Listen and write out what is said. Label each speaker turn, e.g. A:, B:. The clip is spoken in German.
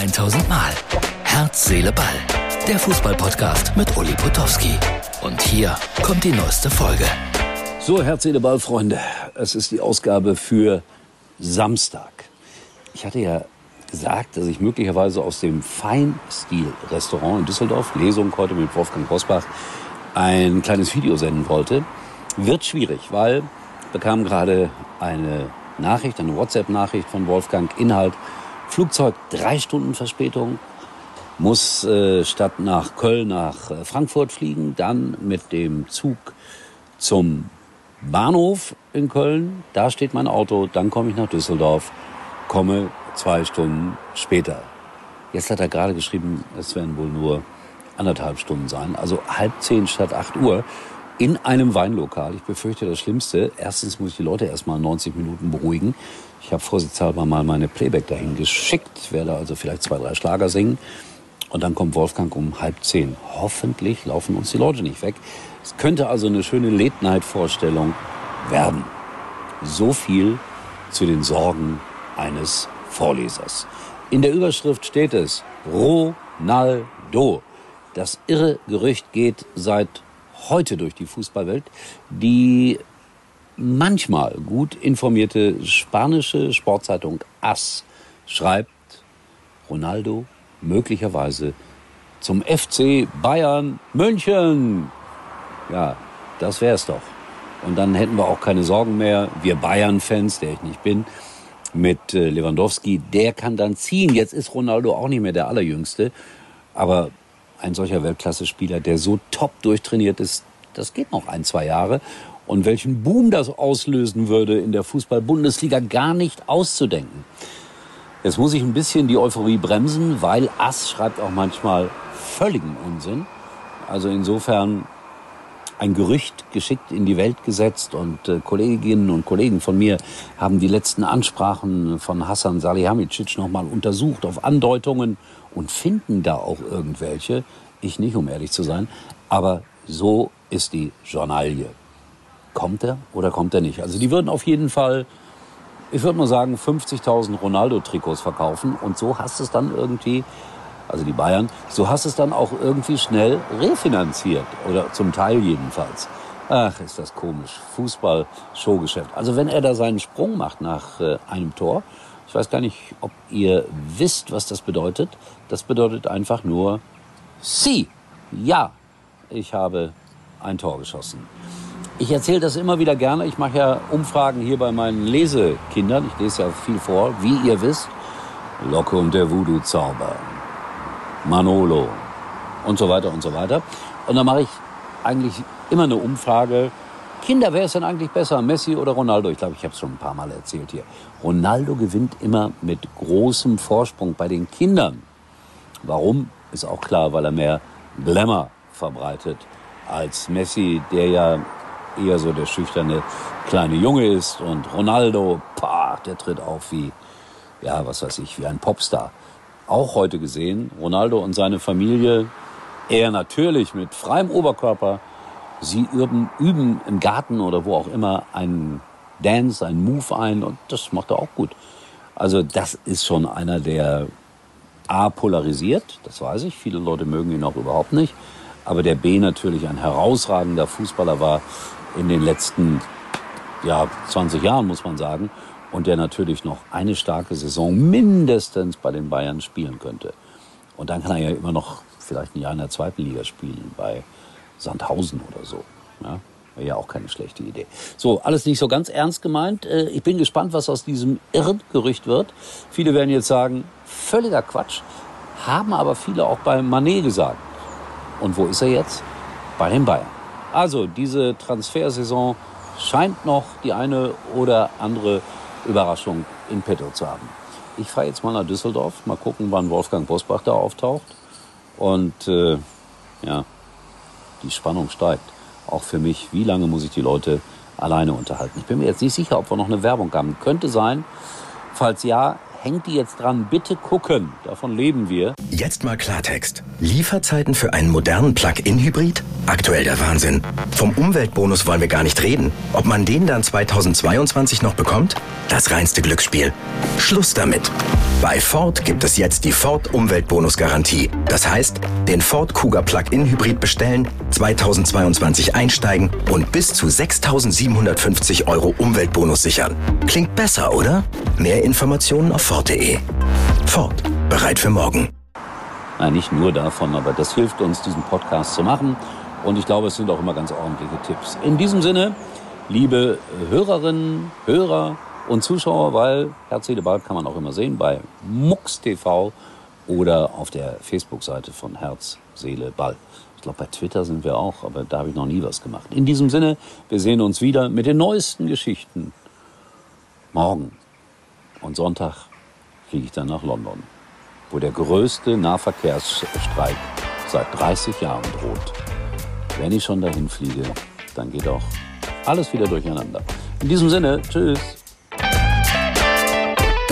A: 1000 Mal. Herz, Seele, Ball. Der Fußballpodcast mit Uli Potowski. Und hier kommt die neueste Folge.
B: So, Herz, Seele, Ball, Freunde. Es ist die Ausgabe für Samstag. Ich hatte ja gesagt, dass ich möglicherweise aus dem Feinstil-Restaurant in Düsseldorf, Lesung heute mit Wolfgang Bosbach, ein kleines Video senden wollte. Wird schwierig, weil bekam gerade eine Nachricht, eine WhatsApp-Nachricht von Wolfgang, Inhalt, Flugzeug drei Stunden Verspätung, muss äh, statt nach Köln nach äh, Frankfurt fliegen, dann mit dem Zug zum Bahnhof in Köln, da steht mein Auto, dann komme ich nach Düsseldorf, komme zwei Stunden später. Jetzt hat er gerade geschrieben, es werden wohl nur anderthalb Stunden sein, also halb zehn statt acht Uhr in einem Weinlokal. Ich befürchte das Schlimmste. Erstens muss ich die Leute erstmal 90 Minuten beruhigen. Ich habe vorsichtshalber mal meine Playback dahin geschickt, werde also vielleicht zwei, drei Schlager singen. Und dann kommt Wolfgang um halb zehn. Hoffentlich laufen uns die Leute nicht weg. Es könnte also eine schöne Late-Night-Vorstellung werden. So viel zu den Sorgen eines Vorlesers. In der Überschrift steht es Ronaldo. Das irre Gerücht geht seit heute durch die Fußballwelt. Die manchmal gut informierte spanische Sportzeitung AS schreibt, Ronaldo möglicherweise zum FC Bayern München. Ja, das wär's doch. Und dann hätten wir auch keine Sorgen mehr. Wir Bayern-Fans, der ich nicht bin, mit äh, Lewandowski, der kann dann ziehen. Jetzt ist Ronaldo auch nicht mehr der Allerjüngste. Aber ein solcher Weltklasse-Spieler, der so top durchtrainiert ist, das geht noch ein, zwei Jahre. Und welchen Boom das auslösen würde in der Fußball-Bundesliga, gar nicht auszudenken. Jetzt muss ich ein bisschen die Euphorie bremsen, weil Ass schreibt auch manchmal völligen Unsinn. Also insofern ein Gerücht geschickt in die Welt gesetzt und äh, Kolleginnen und Kollegen von mir haben die letzten Ansprachen von Hassan Salihamidzic nochmal untersucht auf Andeutungen und finden da auch irgendwelche. Ich nicht, um ehrlich zu sein. Aber so ist die Journalie. Kommt er oder kommt er nicht? Also die würden auf jeden Fall, ich würde mal sagen, 50.000 Ronaldo-Trikots verkaufen und so hast es dann irgendwie also die Bayern, so hast es dann auch irgendwie schnell refinanziert oder zum Teil jedenfalls. Ach, ist das komisch. Fußball, Showgeschäft. Also wenn er da seinen Sprung macht nach äh, einem Tor, ich weiß gar nicht, ob ihr wisst, was das bedeutet. Das bedeutet einfach nur Sie. Ja, ich habe ein Tor geschossen. Ich erzähle das immer wieder gerne. Ich mache ja Umfragen hier bei meinen Lesekindern. Ich lese ja viel vor, wie ihr wisst. Locke und der Voodoo-Zauber. Manolo und so weiter und so weiter. Und dann mache ich eigentlich immer eine Umfrage. Kinder, wer ist denn eigentlich besser, Messi oder Ronaldo? Ich glaube, ich habe es schon ein paar Mal erzählt hier. Ronaldo gewinnt immer mit großem Vorsprung bei den Kindern. Warum? Ist auch klar, weil er mehr Glamour verbreitet als Messi, der ja eher so der schüchterne kleine Junge ist. Und Ronaldo, pah, der tritt auf wie, ja, was weiß ich, wie ein Popstar auch heute gesehen. Ronaldo und seine Familie, er natürlich mit freiem Oberkörper. Sie üben, üben im Garten oder wo auch immer einen Dance, einen Move ein und das macht er auch gut. Also das ist schon einer, der A polarisiert, das weiß ich. Viele Leute mögen ihn auch überhaupt nicht. Aber der B natürlich ein herausragender Fußballer war in den letzten ja, 20 Jahren, muss man sagen und der natürlich noch eine starke Saison mindestens bei den Bayern spielen könnte. Und dann kann er ja immer noch vielleicht ein Jahr in der zweiten Liga spielen, bei Sandhausen oder so. Ja, Wäre ja auch keine schlechte Idee. So, alles nicht so ganz ernst gemeint. Äh, ich bin gespannt, was aus diesem irren Gerücht wird. Viele werden jetzt sagen, völliger Quatsch. Haben aber viele auch bei Manet gesagt. Und wo ist er jetzt? Bei den Bayern. Also, diese Transfersaison scheint noch die eine oder andere Überraschung in petto zu haben. Ich fahre jetzt mal nach Düsseldorf, mal gucken, wann Wolfgang Bosbach da auftaucht. Und äh, ja, die Spannung steigt. Auch für mich, wie lange muss ich die Leute alleine unterhalten? Ich bin mir jetzt nicht sicher, ob wir noch eine Werbung haben. Könnte sein. Falls ja, hängt die jetzt dran. Bitte gucken. Davon leben wir.
C: Jetzt mal Klartext. Lieferzeiten für einen modernen Plug-in-Hybrid? Aktuell der Wahnsinn. Vom Umweltbonus wollen wir gar nicht reden. Ob man den dann 2022 noch bekommt? Das reinste Glücksspiel. Schluss damit. Bei Ford gibt es jetzt die Ford Umweltbonus-Garantie. Das heißt, den Ford Kuga Plug-in-Hybrid bestellen, 2022 einsteigen und bis zu 6.750 Euro Umweltbonus sichern. Klingt besser, oder? Mehr Informationen auf Ford.de. Ford. Bereit für morgen.
B: Nein, nicht nur davon, aber das hilft uns, diesen Podcast zu machen. Und ich glaube, es sind auch immer ganz ordentliche Tipps. In diesem Sinne, liebe Hörerinnen, Hörer und Zuschauer, weil Herz, Seele, Ball kann man auch immer sehen bei MUX TV oder auf der Facebook-Seite von Herz, Seele, Ball. Ich glaube, bei Twitter sind wir auch, aber da habe ich noch nie was gemacht. In diesem Sinne, wir sehen uns wieder mit den neuesten Geschichten morgen. Und Sonntag fliege ich dann nach London, wo der größte Nahverkehrsstreik seit 30 Jahren droht. Wenn ich schon dahin fliege, dann geht auch alles wieder durcheinander. In diesem Sinne, tschüss.